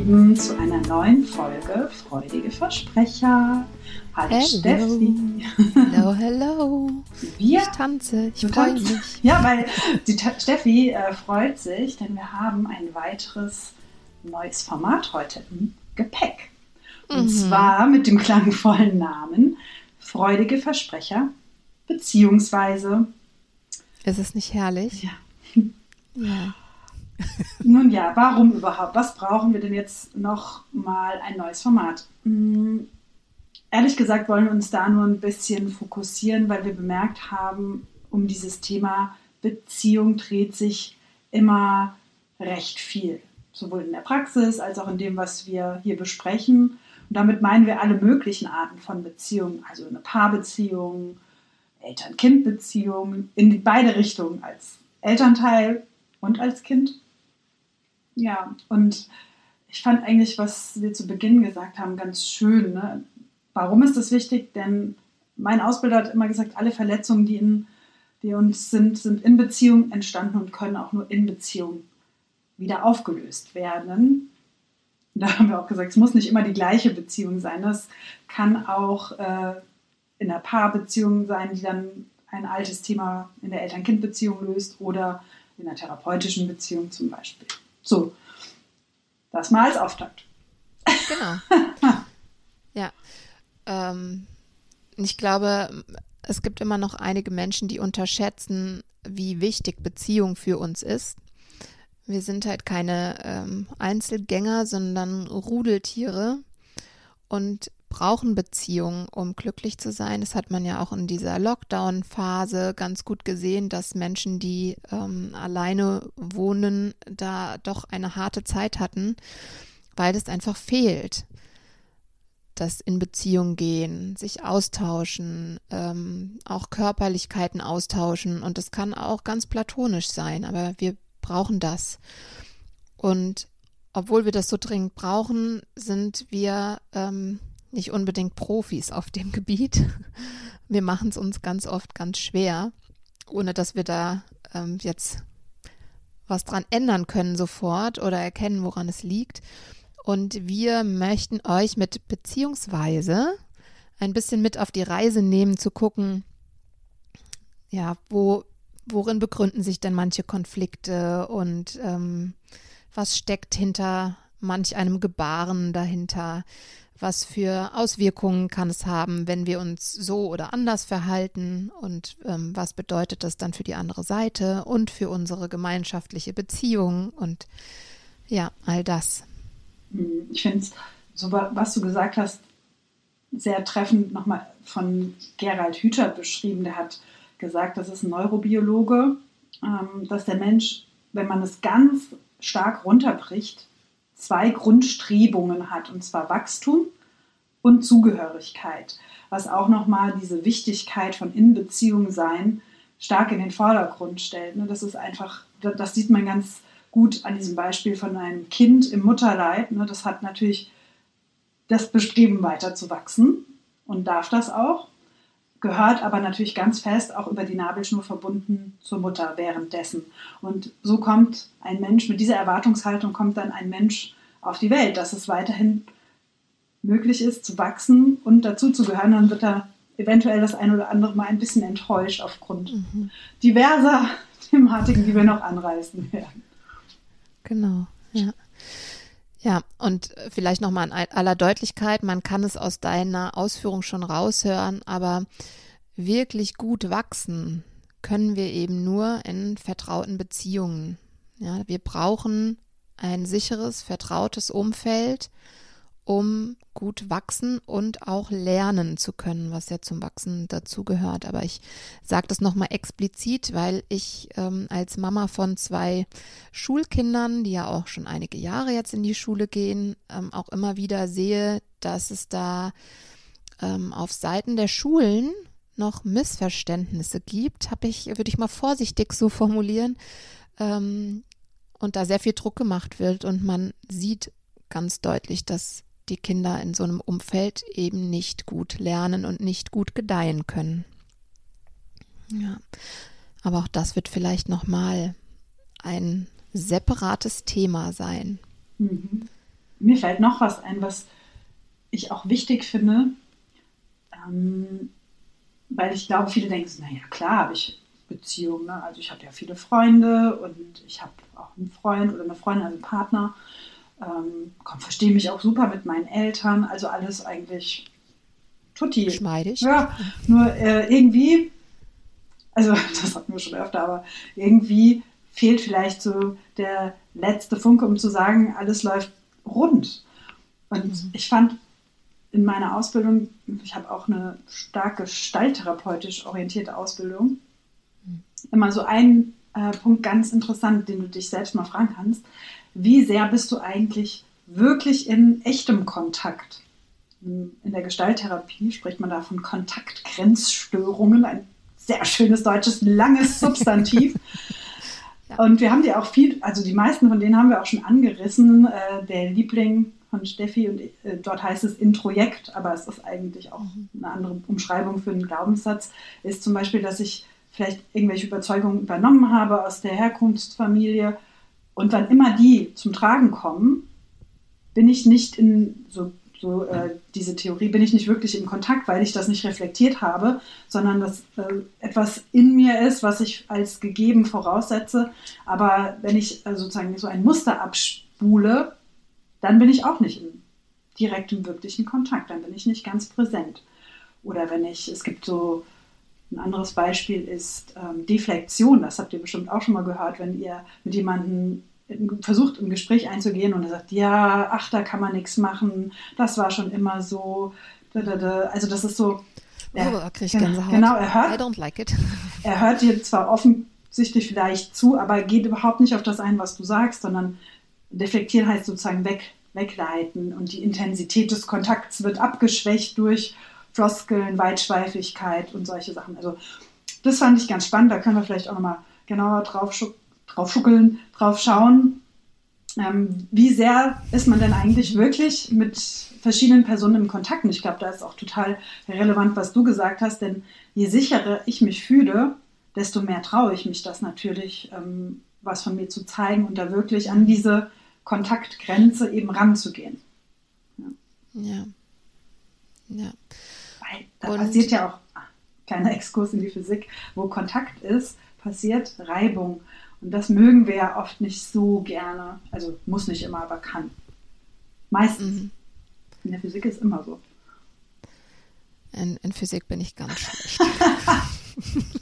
Lieben, zu einer neuen Folge Freudige Versprecher. Hallo, hello. Steffi. Hello, hello. Wir, ich tanze, ich freue mich. Ja, weil die Steffi äh, freut sich, denn wir haben ein weiteres neues Format heute im Gepäck. Und mhm. zwar mit dem klangvollen Namen Freudige Versprecher, beziehungsweise. Ist es nicht herrlich? Ja. Ja. Nun ja, warum überhaupt? Was brauchen wir denn jetzt noch mal ein neues Format? Hm, ehrlich gesagt wollen wir uns da nur ein bisschen fokussieren, weil wir bemerkt haben, um dieses Thema Beziehung dreht sich immer recht viel. Sowohl in der Praxis als auch in dem, was wir hier besprechen. Und damit meinen wir alle möglichen Arten von Beziehungen, also eine Paarbeziehung, Eltern-Kind-Beziehung, in beide Richtungen, als Elternteil und als Kind. Ja, und ich fand eigentlich, was wir zu Beginn gesagt haben, ganz schön. Ne? Warum ist das wichtig? Denn mein Ausbilder hat immer gesagt, alle Verletzungen, die, in, die uns sind, sind in Beziehung entstanden und können auch nur in Beziehung wieder aufgelöst werden. Da haben wir auch gesagt, es muss nicht immer die gleiche Beziehung sein. Das kann auch äh, in der Paarbeziehung sein, die dann ein altes Thema in der Eltern-Kind-Beziehung löst oder in einer therapeutischen Beziehung zum Beispiel. So, das mal als Auftakt. Genau. ja. Ähm, ich glaube, es gibt immer noch einige Menschen, die unterschätzen, wie wichtig Beziehung für uns ist. Wir sind halt keine ähm, Einzelgänger, sondern Rudeltiere. Und brauchen Beziehungen, um glücklich zu sein. Das hat man ja auch in dieser Lockdown-Phase ganz gut gesehen, dass Menschen, die ähm, alleine wohnen, da doch eine harte Zeit hatten, weil es einfach fehlt. Das in Beziehung gehen, sich austauschen, ähm, auch Körperlichkeiten austauschen. Und das kann auch ganz platonisch sein, aber wir brauchen das. Und obwohl wir das so dringend brauchen, sind wir ähm, nicht unbedingt Profis auf dem Gebiet. Wir machen es uns ganz oft ganz schwer, ohne dass wir da ähm, jetzt was dran ändern können sofort oder erkennen, woran es liegt. Und wir möchten euch mit Beziehungsweise ein bisschen mit auf die Reise nehmen, zu gucken, ja, wo, worin begründen sich denn manche Konflikte und ähm, was steckt hinter manch einem Gebaren dahinter? Was für Auswirkungen kann es haben, wenn wir uns so oder anders verhalten und ähm, was bedeutet das dann für die andere Seite und für unsere gemeinschaftliche Beziehung und ja, all das. Hm, ich finde es, so was du gesagt hast, sehr treffend nochmal von Gerald Hüther beschrieben. Der hat gesagt, das ist ein Neurobiologe, ähm, dass der Mensch, wenn man es ganz stark runterbricht, zwei Grundstrebungen hat, und zwar Wachstum und Zugehörigkeit, was auch nochmal diese Wichtigkeit von Inbeziehung sein stark in den Vordergrund stellt. Ne, das ist einfach, das sieht man ganz gut an diesem Beispiel von einem Kind im Mutterleib. Ne, das hat natürlich das Bestreben weiter zu wachsen und darf das auch, gehört aber natürlich ganz fest auch über die Nabelschnur verbunden zur Mutter währenddessen. Und so kommt ein Mensch, mit dieser Erwartungshaltung kommt dann ein Mensch auf die Welt, dass es weiterhin möglich ist, zu wachsen und dazu zu gehören, dann wird er eventuell das ein oder andere Mal ein bisschen enttäuscht aufgrund mhm. diverser Thematiken, die wir noch anreißen werden. Genau, ja. Ja, und vielleicht nochmal in aller Deutlichkeit, man kann es aus deiner Ausführung schon raushören, aber wirklich gut wachsen können wir eben nur in vertrauten Beziehungen. Ja, wir brauchen ein sicheres, vertrautes Umfeld, um gut wachsen und auch lernen zu können, was ja zum Wachsen dazugehört. Aber ich sage das nochmal explizit, weil ich ähm, als Mama von zwei Schulkindern, die ja auch schon einige Jahre jetzt in die Schule gehen, ähm, auch immer wieder sehe, dass es da ähm, auf Seiten der Schulen noch Missverständnisse gibt, habe ich, würde ich mal vorsichtig so formulieren, ähm, und da sehr viel Druck gemacht wird und man sieht ganz deutlich, dass die Kinder in so einem Umfeld eben nicht gut lernen und nicht gut gedeihen können. Ja, aber auch das wird vielleicht noch mal ein separates Thema sein. Mhm. Mir fällt noch was ein, was ich auch wichtig finde, ähm, weil ich glaube, viele denken, naja, klar habe ich Beziehungen. Ne? Also ich habe ja viele Freunde und ich habe auch einen Freund oder eine Freundin, also einen Partner. Ähm, verstehe mich auch super mit meinen Eltern, also alles eigentlich tutti. Schmeidig. Ja, nur äh, irgendwie, also das hatten wir schon öfter, aber irgendwie fehlt vielleicht so der letzte Funke, um zu sagen, alles läuft rund. Und mhm. ich fand in meiner Ausbildung, ich habe auch eine stark gestalttherapeutisch orientierte Ausbildung. Immer so ein äh, Punkt ganz interessant, den du dich selbst mal fragen kannst wie sehr bist du eigentlich wirklich in echtem Kontakt? In der Gestalttherapie spricht man da von Kontaktgrenzstörungen, ein sehr schönes deutsches, langes Substantiv. ja. Und wir haben die auch viel, also die meisten von denen haben wir auch schon angerissen. Äh, der Liebling von Steffi und äh, dort heißt es Introjekt, aber es ist eigentlich auch mhm. eine andere Umschreibung für einen Glaubenssatz, ist zum Beispiel, dass ich vielleicht irgendwelche Überzeugungen übernommen habe aus der Herkunftsfamilie und wann immer die zum Tragen kommen, bin ich nicht in so, so äh, diese Theorie, bin ich nicht wirklich in Kontakt, weil ich das nicht reflektiert habe, sondern dass äh, etwas in mir ist, was ich als gegeben voraussetze. Aber wenn ich äh, sozusagen so ein Muster abspule, dann bin ich auch nicht in direktem, wirklichen Kontakt, dann bin ich nicht ganz präsent. Oder wenn ich, es gibt so ein anderes Beispiel ist ähm, Deflexion. Das habt ihr bestimmt auch schon mal gehört, wenn ihr mit jemandem versucht, im Gespräch einzugehen und er sagt, ja, ach, da kann man nichts machen, das war schon immer so. Also das ist so. Er, oh, krieg ich Gänsehaut. Genau, er hört, I don't like it. er hört dir zwar offensichtlich vielleicht zu, aber geht überhaupt nicht auf das ein, was du sagst, sondern deflektieren heißt sozusagen weg, wegleiten und die Intensität des Kontakts wird abgeschwächt durch Floskeln, Weitschweifigkeit und solche Sachen. Also das fand ich ganz spannend, da können wir vielleicht auch nochmal genauer drauf, drauf schuckeln, drauf schauen. Ähm, wie sehr ist man denn eigentlich wirklich mit verschiedenen Personen im Kontakt? Und ich glaube, da ist auch total relevant, was du gesagt hast, denn je sicherer ich mich fühle, desto mehr traue ich mich das natürlich, ähm, was von mir zu zeigen und da wirklich an diese Kontaktgrenze eben ranzugehen. Ja. Ja. ja. Da und passiert ja auch, ah, kleiner Exkurs in die Physik, wo Kontakt ist, passiert Reibung. Und das mögen wir ja oft nicht so gerne. Also muss nicht immer, aber kann. Meistens. Mhm. In der Physik ist immer so. In, in Physik bin ich ganz schlecht.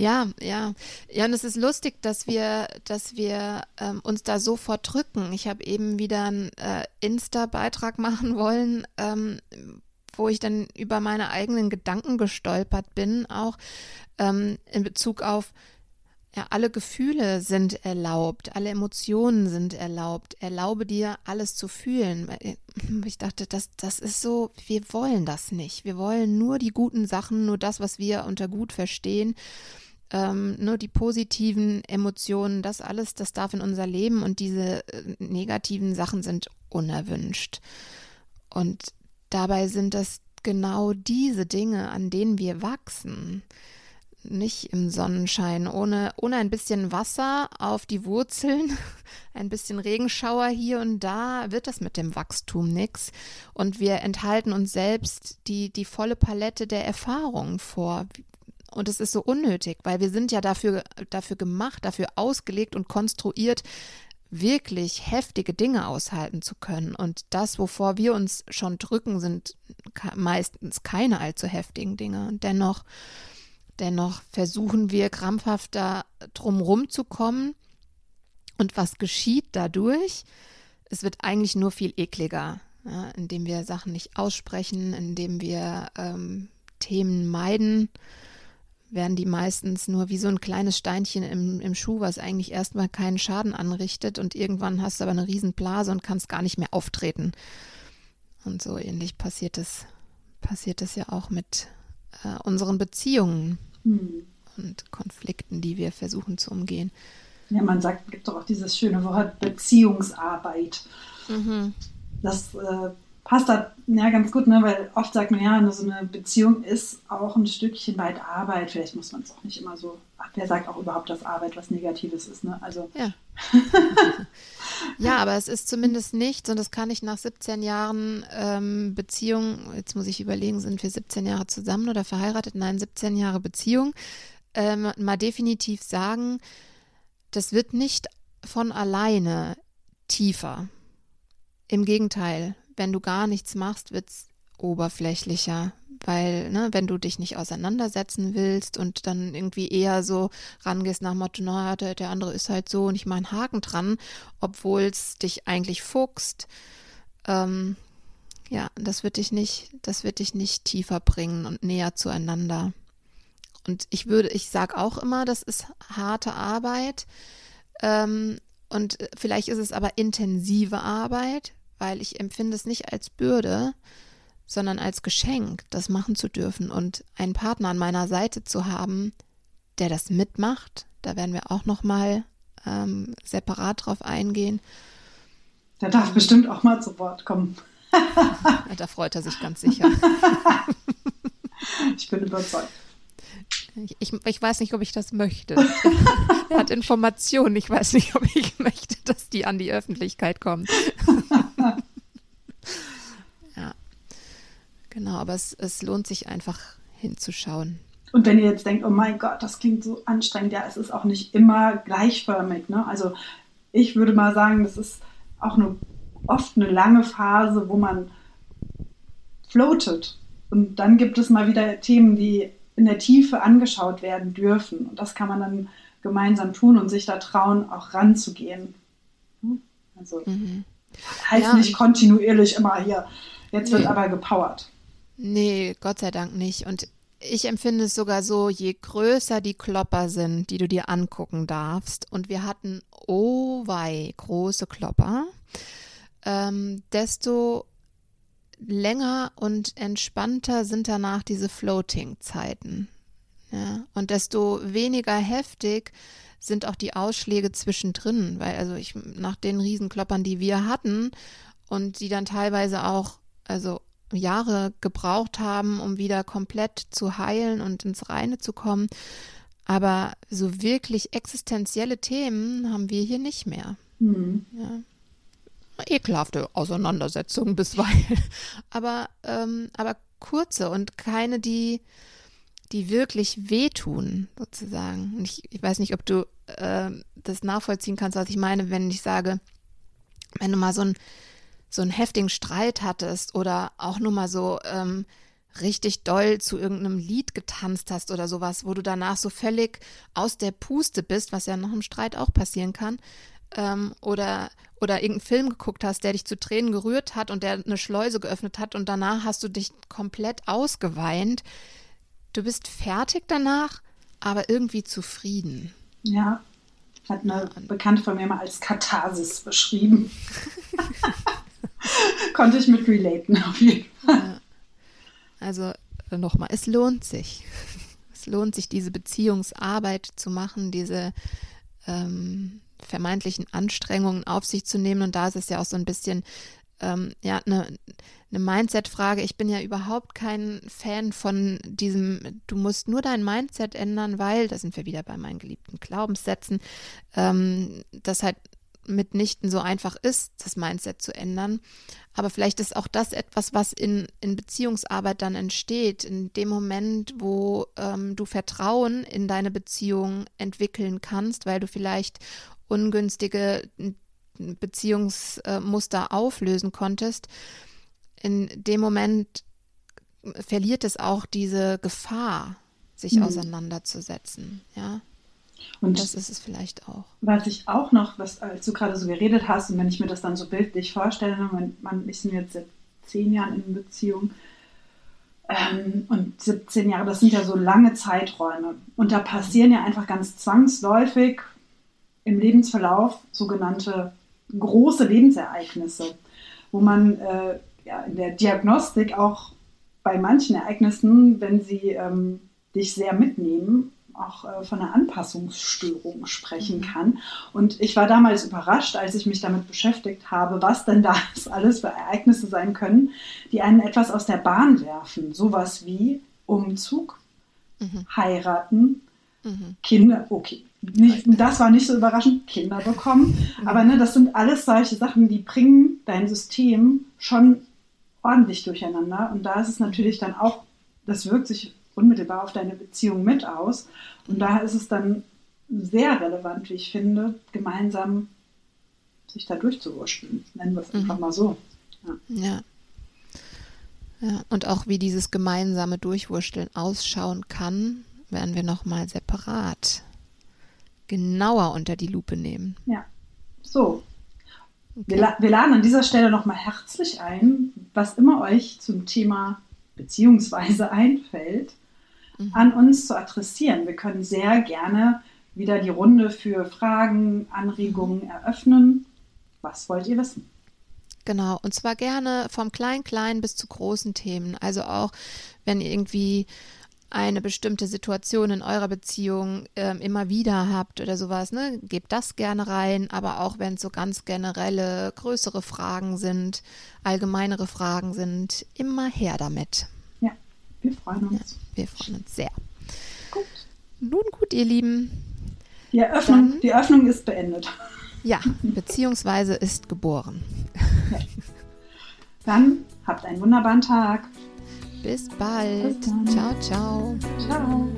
Ja, ja. Ja, und es ist lustig, dass wir, dass wir ähm, uns da so verdrücken. Ich habe eben wieder einen äh, Insta-Beitrag machen wollen, ähm, wo ich dann über meine eigenen Gedanken gestolpert bin, auch ähm, in Bezug auf ja, alle Gefühle sind erlaubt, alle Emotionen sind erlaubt. Erlaube dir, alles zu fühlen. Äh, ich dachte, das, das ist so, wir wollen das nicht. Wir wollen nur die guten Sachen, nur das, was wir unter gut verstehen. Ähm, nur die positiven Emotionen, das alles, das darf in unser Leben und diese äh, negativen Sachen sind unerwünscht. Und Dabei sind das genau diese Dinge, an denen wir wachsen. Nicht im Sonnenschein, ohne, ohne ein bisschen Wasser auf die Wurzeln, ein bisschen Regenschauer hier und da, wird das mit dem Wachstum nichts. Und wir enthalten uns selbst die, die volle Palette der Erfahrungen vor. Und es ist so unnötig, weil wir sind ja dafür, dafür gemacht, dafür ausgelegt und konstruiert, wirklich heftige Dinge aushalten zu können. Und das, wovor wir uns schon drücken, sind meistens keine allzu heftigen Dinge. Und dennoch, dennoch versuchen wir krampfhaft da drumrum zu kommen. Und was geschieht dadurch? es wird eigentlich nur viel ekliger, ja, indem wir Sachen nicht aussprechen, indem wir ähm, Themen meiden, werden die meistens nur wie so ein kleines Steinchen im, im Schuh, was eigentlich erstmal keinen Schaden anrichtet und irgendwann hast du aber eine Riesenblase und kannst gar nicht mehr auftreten. Und so ähnlich passiert es, passiert es ja auch mit äh, unseren Beziehungen hm. und Konflikten, die wir versuchen zu umgehen. Ja, man sagt, gibt doch auch dieses schöne Wort Beziehungsarbeit. Mhm. Das äh, passt da ja ganz gut, ne? weil oft sagt man ja, so eine Beziehung ist auch ein Stückchen weit Arbeit. Vielleicht muss man es auch nicht immer so. Ach, wer sagt auch überhaupt, dass Arbeit was Negatives ist, ne? Also. Ja. ja, aber es ist zumindest nichts und das kann ich nach 17 Jahren ähm, Beziehung, jetzt muss ich überlegen, sind wir 17 Jahre zusammen oder verheiratet? Nein, 17 Jahre Beziehung, ähm, mal definitiv sagen, das wird nicht von alleine tiefer. Im Gegenteil, wenn du gar nichts machst, wird es oberflächlicher, weil, ne, wenn du dich nicht auseinandersetzen willst und dann irgendwie eher so rangehst nach Motto, naja, der, der andere ist halt so und ich mache einen Haken dran, obwohl es dich eigentlich fuchst, ähm, ja, das wird dich nicht, das wird dich nicht tiefer bringen und näher zueinander. Und ich würde, ich sage auch immer, das ist harte Arbeit. Ähm, und vielleicht ist es aber intensive Arbeit, weil ich empfinde es nicht als Bürde, sondern als Geschenk, das machen zu dürfen und einen Partner an meiner Seite zu haben, der das mitmacht. Da werden wir auch noch mal ähm, separat drauf eingehen. Der darf bestimmt auch mal zu Wort kommen. da freut er sich ganz sicher. ich bin überzeugt. Ich, ich, weiß nicht, ob ich das möchte. er hat Informationen. Ich weiß nicht, ob ich möchte, dass die an die Öffentlichkeit kommen. ja, genau. Aber es, es lohnt sich einfach hinzuschauen. Und wenn ihr jetzt denkt, oh mein Gott, das klingt so anstrengend, ja, es ist auch nicht immer gleichförmig. Ne? Also ich würde mal sagen, das ist auch eine, oft eine lange Phase, wo man floatet. Und dann gibt es mal wieder Themen, die in der Tiefe angeschaut werden dürfen. Und das kann man dann gemeinsam tun und sich da trauen, auch ranzugehen. Also mhm. heißt ja, nicht kontinuierlich immer hier, jetzt wird aber gepowert. Nee, Gott sei Dank nicht. Und ich empfinde es sogar so, je größer die Klopper sind, die du dir angucken darfst, und wir hatten, oh wei, große Klopper, ähm, desto länger und entspannter sind danach diese Floating-Zeiten. Ja, und desto weniger heftig sind auch die Ausschläge zwischendrin, weil also ich nach den Riesenkloppern, die wir hatten und die dann teilweise auch also Jahre gebraucht haben, um wieder komplett zu heilen und ins Reine zu kommen, aber so wirklich existenzielle Themen haben wir hier nicht mehr. Mhm. Ja ekelhafte Auseinandersetzungen bisweilen, aber, ähm, aber kurze und keine, die, die wirklich wehtun, sozusagen. Und ich, ich weiß nicht, ob du äh, das nachvollziehen kannst, was ich meine, wenn ich sage, wenn du mal so, ein, so einen heftigen Streit hattest oder auch nur mal so ähm, richtig doll zu irgendeinem Lied getanzt hast oder sowas, wo du danach so völlig aus der Puste bist, was ja nach einem Streit auch passieren kann, ähm, oder, oder irgendeinen Film geguckt hast, der dich zu Tränen gerührt hat und der eine Schleuse geöffnet hat und danach hast du dich komplett ausgeweint. Du bist fertig danach, aber irgendwie zufrieden. Ja, hat eine Bekannte von mir mal als Katharsis beschrieben. Konnte ich mit relaten, auf jeden Fall. Also äh, nochmal, es lohnt sich. Es lohnt sich, diese Beziehungsarbeit zu machen, diese ähm, vermeintlichen Anstrengungen auf sich zu nehmen. Und da ist es ja auch so ein bisschen ähm, ja, eine, eine Mindset-Frage. Ich bin ja überhaupt kein Fan von diesem, du musst nur dein Mindset ändern, weil, da sind wir wieder bei meinen geliebten Glaubenssätzen, ähm, das halt mitnichten so einfach ist, das Mindset zu ändern. Aber vielleicht ist auch das etwas, was in, in Beziehungsarbeit dann entsteht, in dem Moment, wo ähm, du Vertrauen in deine Beziehung entwickeln kannst, weil du vielleicht ungünstige Beziehungsmuster auflösen konntest, in dem Moment verliert es auch diese Gefahr, sich mhm. auseinanderzusetzen, ja. Und das ist es vielleicht auch. Was ich auch noch, was, als du gerade so geredet hast, und wenn ich mir das dann so bildlich vorstelle, wenn man, ich bin jetzt seit zehn Jahren in Beziehung, ähm, und 17 Jahre, das sind ja so lange Zeiträume. Und da passieren ja einfach ganz zwangsläufig im Lebensverlauf sogenannte große Lebensereignisse, wo man äh, ja, in der Diagnostik auch bei manchen Ereignissen, wenn sie ähm, dich sehr mitnehmen, auch äh, von einer Anpassungsstörung sprechen mhm. kann. Und ich war damals überrascht, als ich mich damit beschäftigt habe, was denn da alles für Ereignisse sein können, die einen etwas aus der Bahn werfen. Sowas wie Umzug, mhm. heiraten, mhm. Kinder, okay. Nicht, das war nicht so überraschend, Kinder bekommen. Mhm. Aber ne, das sind alles solche Sachen, die bringen dein System schon ordentlich durcheinander. Und da ist es natürlich dann auch, das wirkt sich unmittelbar auf deine Beziehung mit aus. Und da ist es dann sehr relevant, wie ich finde, gemeinsam sich da durchzuwurschteln. Nennen wir es mhm. einfach mal so. Ja. ja. Ja, und auch wie dieses gemeinsame Durchwursteln ausschauen kann, werden wir nochmal separat genauer unter die Lupe nehmen. Ja, so. Okay. Wir, wir laden an dieser Stelle nochmal herzlich ein, was immer euch zum Thema beziehungsweise einfällt, mhm. an uns zu adressieren. Wir können sehr gerne wieder die Runde für Fragen, Anregungen mhm. eröffnen. Was wollt ihr wissen? Genau, und zwar gerne vom Klein-Klein bis zu großen Themen. Also auch, wenn ihr irgendwie eine bestimmte Situation in eurer Beziehung äh, immer wieder habt oder sowas, ne, gebt das gerne rein, aber auch wenn es so ganz generelle, größere Fragen sind, allgemeinere Fragen sind, immer her damit. Wir freuen uns. Ja, wir freuen uns sehr. Gut. Nun gut, ihr Lieben. Die Eröffnung, Dann, die Öffnung ist beendet. Ja, beziehungsweise ist geboren. Ja. Dann habt einen wunderbaren Tag. Bis bald. Bis ciao, ciao. Ciao.